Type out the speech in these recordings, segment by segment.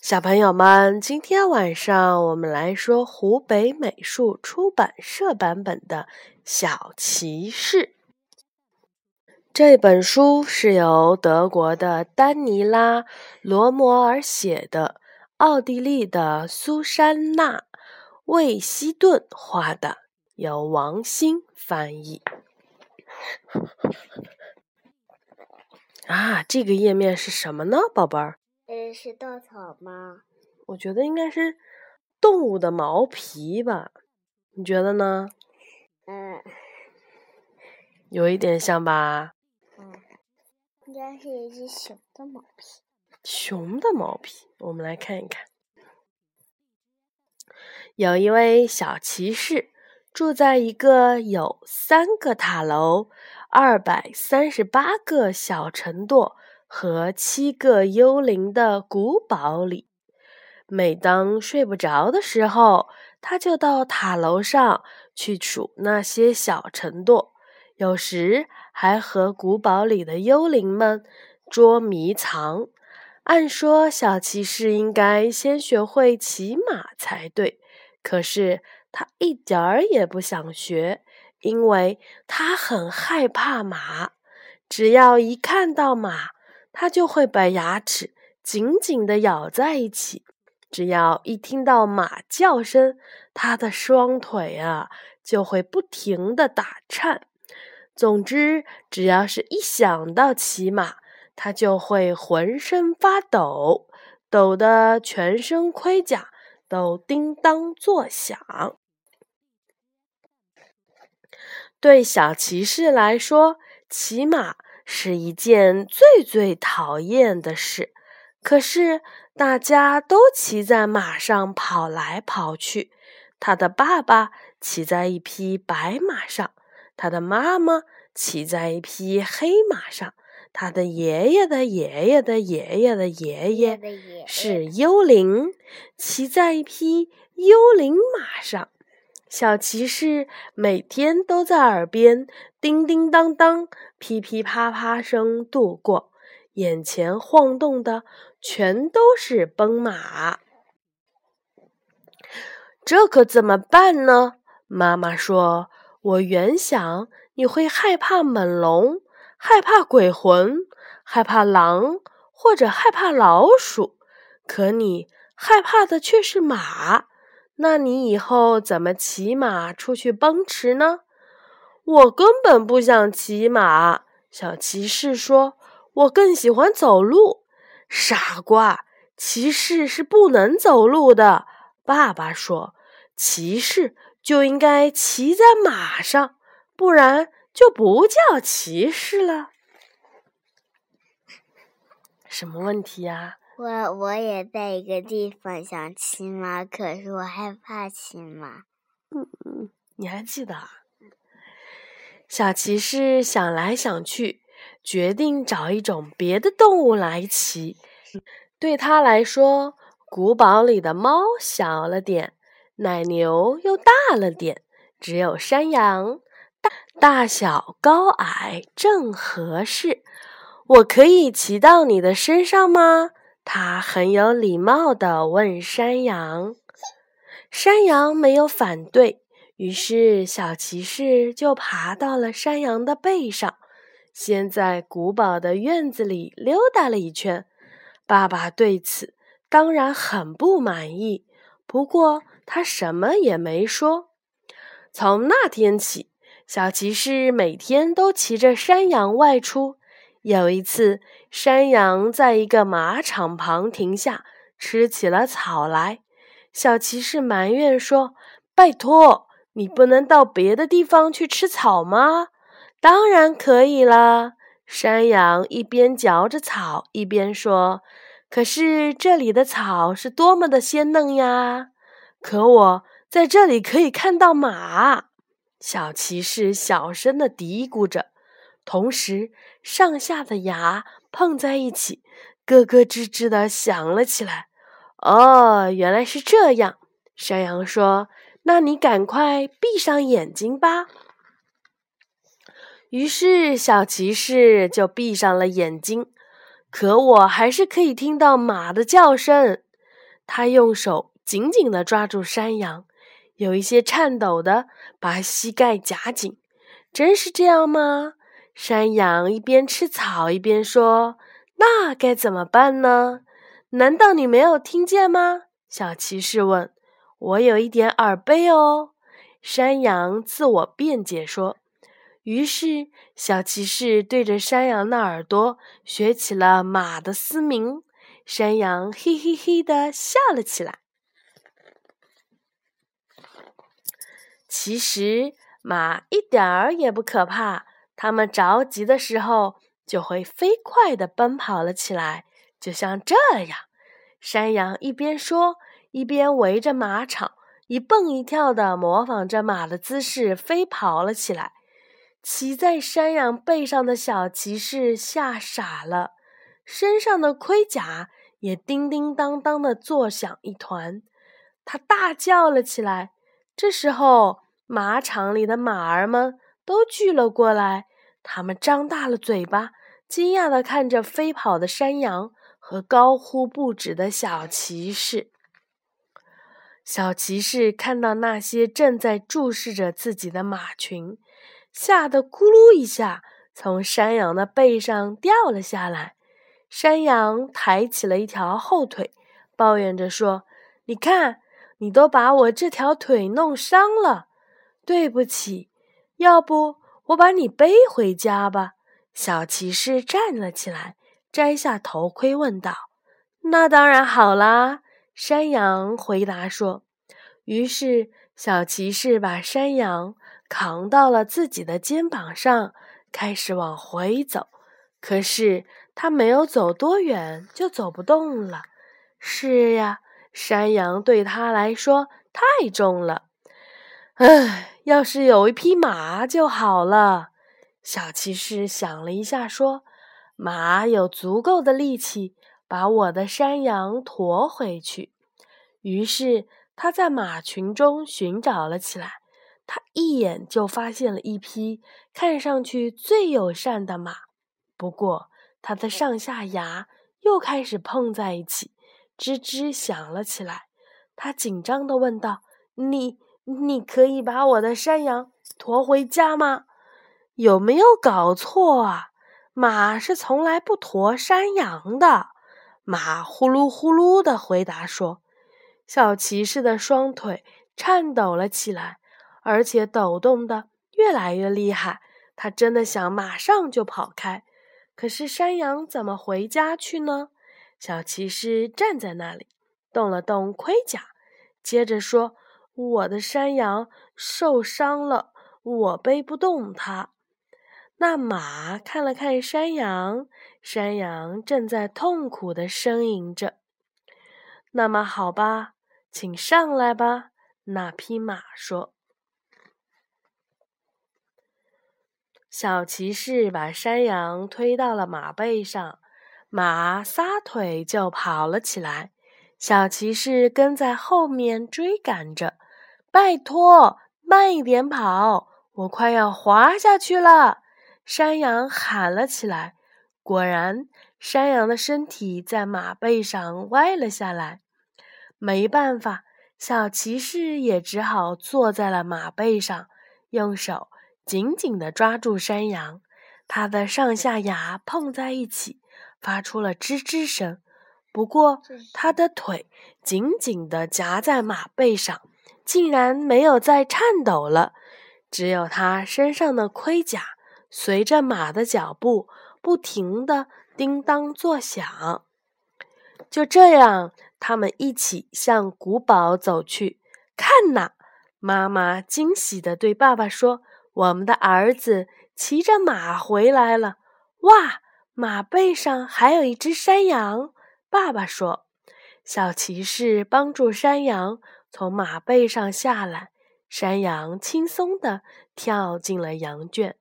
小朋友们，今天晚上我们来说湖北美术出版社版本的《小骑士》。这本书是由德国的丹尼拉·罗摩尔写的，奥地利的苏珊娜·魏希顿画的，由王鑫翻译。啊，这个页面是什么呢，宝贝儿？呃，是稻草吗？我觉得应该是动物的毛皮吧，你觉得呢？嗯，有一点像吧？嗯，应该是一只熊的毛皮。熊的毛皮，我们来看一看。有一位小骑士住在一个有三个塔楼。二百三十八个小城垛和七个幽灵的古堡里，每当睡不着的时候，他就到塔楼上去数那些小城垛，有时还和古堡里的幽灵们捉迷藏。按说，小骑士应该先学会骑马才对，可是他一点儿也不想学。因为他很害怕马，只要一看到马，他就会把牙齿紧紧地咬在一起；只要一听到马叫声，他的双腿啊就会不停地打颤。总之，只要是一想到骑马，他就会浑身发抖，抖得全身盔甲都叮当作响。对小骑士来说，骑马是一件最最讨厌的事。可是大家都骑在马上跑来跑去。他的爸爸骑在一匹白马上，他的妈妈骑在一匹黑马上，他的爷爷的爷爷的爷爷的爷爷是幽灵，骑在一匹幽灵马上。小骑士每天都在耳边叮叮当当、噼噼啪啪声度过，眼前晃动的全都是奔马。这可怎么办呢？妈妈说：“我原想你会害怕猛龙，害怕鬼魂，害怕狼，或者害怕老鼠，可你害怕的却是马。”那你以后怎么骑马出去奔驰呢？我根本不想骑马。小骑士说：“我更喜欢走路。”傻瓜，骑士是不能走路的。爸爸说：“骑士就应该骑在马上，不然就不叫骑士了。”什么问题呀？我我也在一个地方想骑马，可是我害怕骑马。嗯嗯，你还记得？小骑士想来想去，决定找一种别的动物来骑。对他来说，古堡里的猫小了点，奶牛又大了点，只有山羊，大大小高矮正合适。我可以骑到你的身上吗？他很有礼貌地问山羊：“山羊没有反对。”于是小骑士就爬到了山羊的背上，先在古堡的院子里溜达了一圈。爸爸对此当然很不满意，不过他什么也没说。从那天起，小骑士每天都骑着山羊外出。有一次，山羊在一个马场旁停下，吃起了草来。小骑士埋怨说：“拜托，你不能到别的地方去吃草吗？”“当然可以了。”山羊一边嚼着草，一边说：“可是这里的草是多么的鲜嫩呀！可我在这里可以看到马。”小骑士小声的嘀咕着。同时，上下的牙碰在一起，咯咯吱吱的响了起来。哦，原来是这样。山羊说：“那你赶快闭上眼睛吧。”于是，小骑士就闭上了眼睛。可我还是可以听到马的叫声。他用手紧紧地抓住山羊，有一些颤抖的把膝盖夹紧。真是这样吗？山羊一边吃草一边说：“那该怎么办呢？难道你没有听见吗？”小骑士问。“我有一点耳背哦。”山羊自我辩解说。于是，小骑士对着山羊的耳朵学起了马的嘶鸣。山羊嘿嘿嘿的笑了起来。其实，马一点儿也不可怕。它们着急的时候，就会飞快的奔跑了起来，就像这样。山羊一边说，一边围着马场一蹦一跳的模仿着马的姿势飞跑了起来。骑在山羊背上的小骑士吓傻了，身上的盔甲也叮叮当当的作响一团。他大叫了起来。这时候，马场里的马儿们都聚了过来，他们张大了嘴巴，惊讶的看着飞跑的山羊和高呼不止的小骑士。小骑士看到那些正在注视着自己的马群。吓得咕噜一下，从山羊的背上掉了下来。山羊抬起了一条后腿，抱怨着说：“你看，你都把我这条腿弄伤了。对不起，要不我把你背回家吧？”小骑士站了起来，摘下头盔，问道：“那当然好啦。”山羊回答说。于是，小骑士把山羊。扛到了自己的肩膀上，开始往回走。可是他没有走多远，就走不动了。是呀，山羊对他来说太重了。唉，要是有一匹马就好了。小骑士想了一下，说：“马有足够的力气把我的山羊驮回去。”于是他在马群中寻找了起来。他一眼就发现了一匹看上去最友善的马，不过它的上下牙又开始碰在一起，吱吱响了起来。他紧张地问道：“你，你可以把我的山羊驮回家吗？有没有搞错啊？马是从来不驮山羊的。”马呼噜呼噜地回答说：“小骑士的双腿颤抖了起来。”而且抖动的越来越厉害，他真的想马上就跑开。可是山羊怎么回家去呢？小骑士站在那里，动了动盔甲，接着说：“我的山羊受伤了，我背不动它。”那马看了看山羊，山羊正在痛苦的呻吟着。那么好吧，请上来吧。那匹马说。小骑士把山羊推到了马背上，马撒腿就跑了起来。小骑士跟在后面追赶着。拜托，慢一点跑，我快要滑下去了！山羊喊了起来。果然，山羊的身体在马背上歪了下来。没办法，小骑士也只好坐在了马背上，用手。紧紧地抓住山羊，它的上下牙碰在一起，发出了吱吱声。不过，它的腿紧紧地夹在马背上，竟然没有再颤抖了。只有他身上的盔甲随着马的脚步不停地叮当作响。就这样，他们一起向古堡走去。看呐，妈妈惊喜地对爸爸说。我们的儿子骑着马回来了，哇！马背上还有一只山羊。爸爸说：“小骑士帮助山羊从马背上下来，山羊轻松地跳进了羊圈。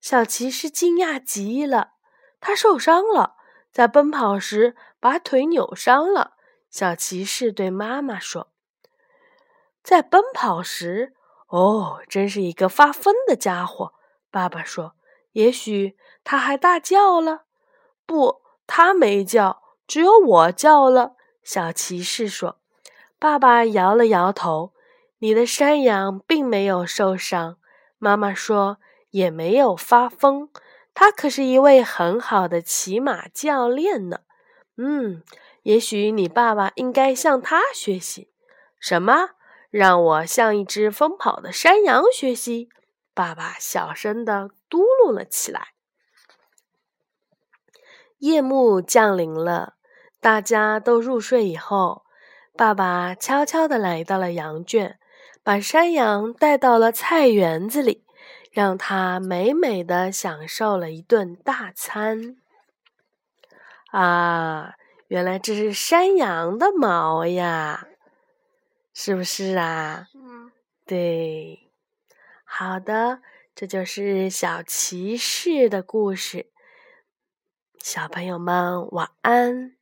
小骑士惊讶极了，他受伤了，在奔跑时把腿扭伤了。”小骑士对妈妈说：“在奔跑时。”哦，真是一个发疯的家伙！爸爸说：“也许他还大叫了。”不，他没叫，只有我叫了。小骑士说：“爸爸摇了摇头：“你的山羊并没有受伤。”妈妈说：“也没有发疯。他可是一位很好的骑马教练呢。”嗯，也许你爸爸应该向他学习。什么？让我向一只疯跑的山羊学习？爸爸小声的嘟噜了起来。夜幕降临了，大家都入睡以后，爸爸悄悄地来到了羊圈，把山羊带到了菜园子里，让它美美的享受了一顿大餐。啊，原来这是山羊的毛呀，是不是啊？嗯，对。好的，这就是小骑士的故事。小朋友们，晚安。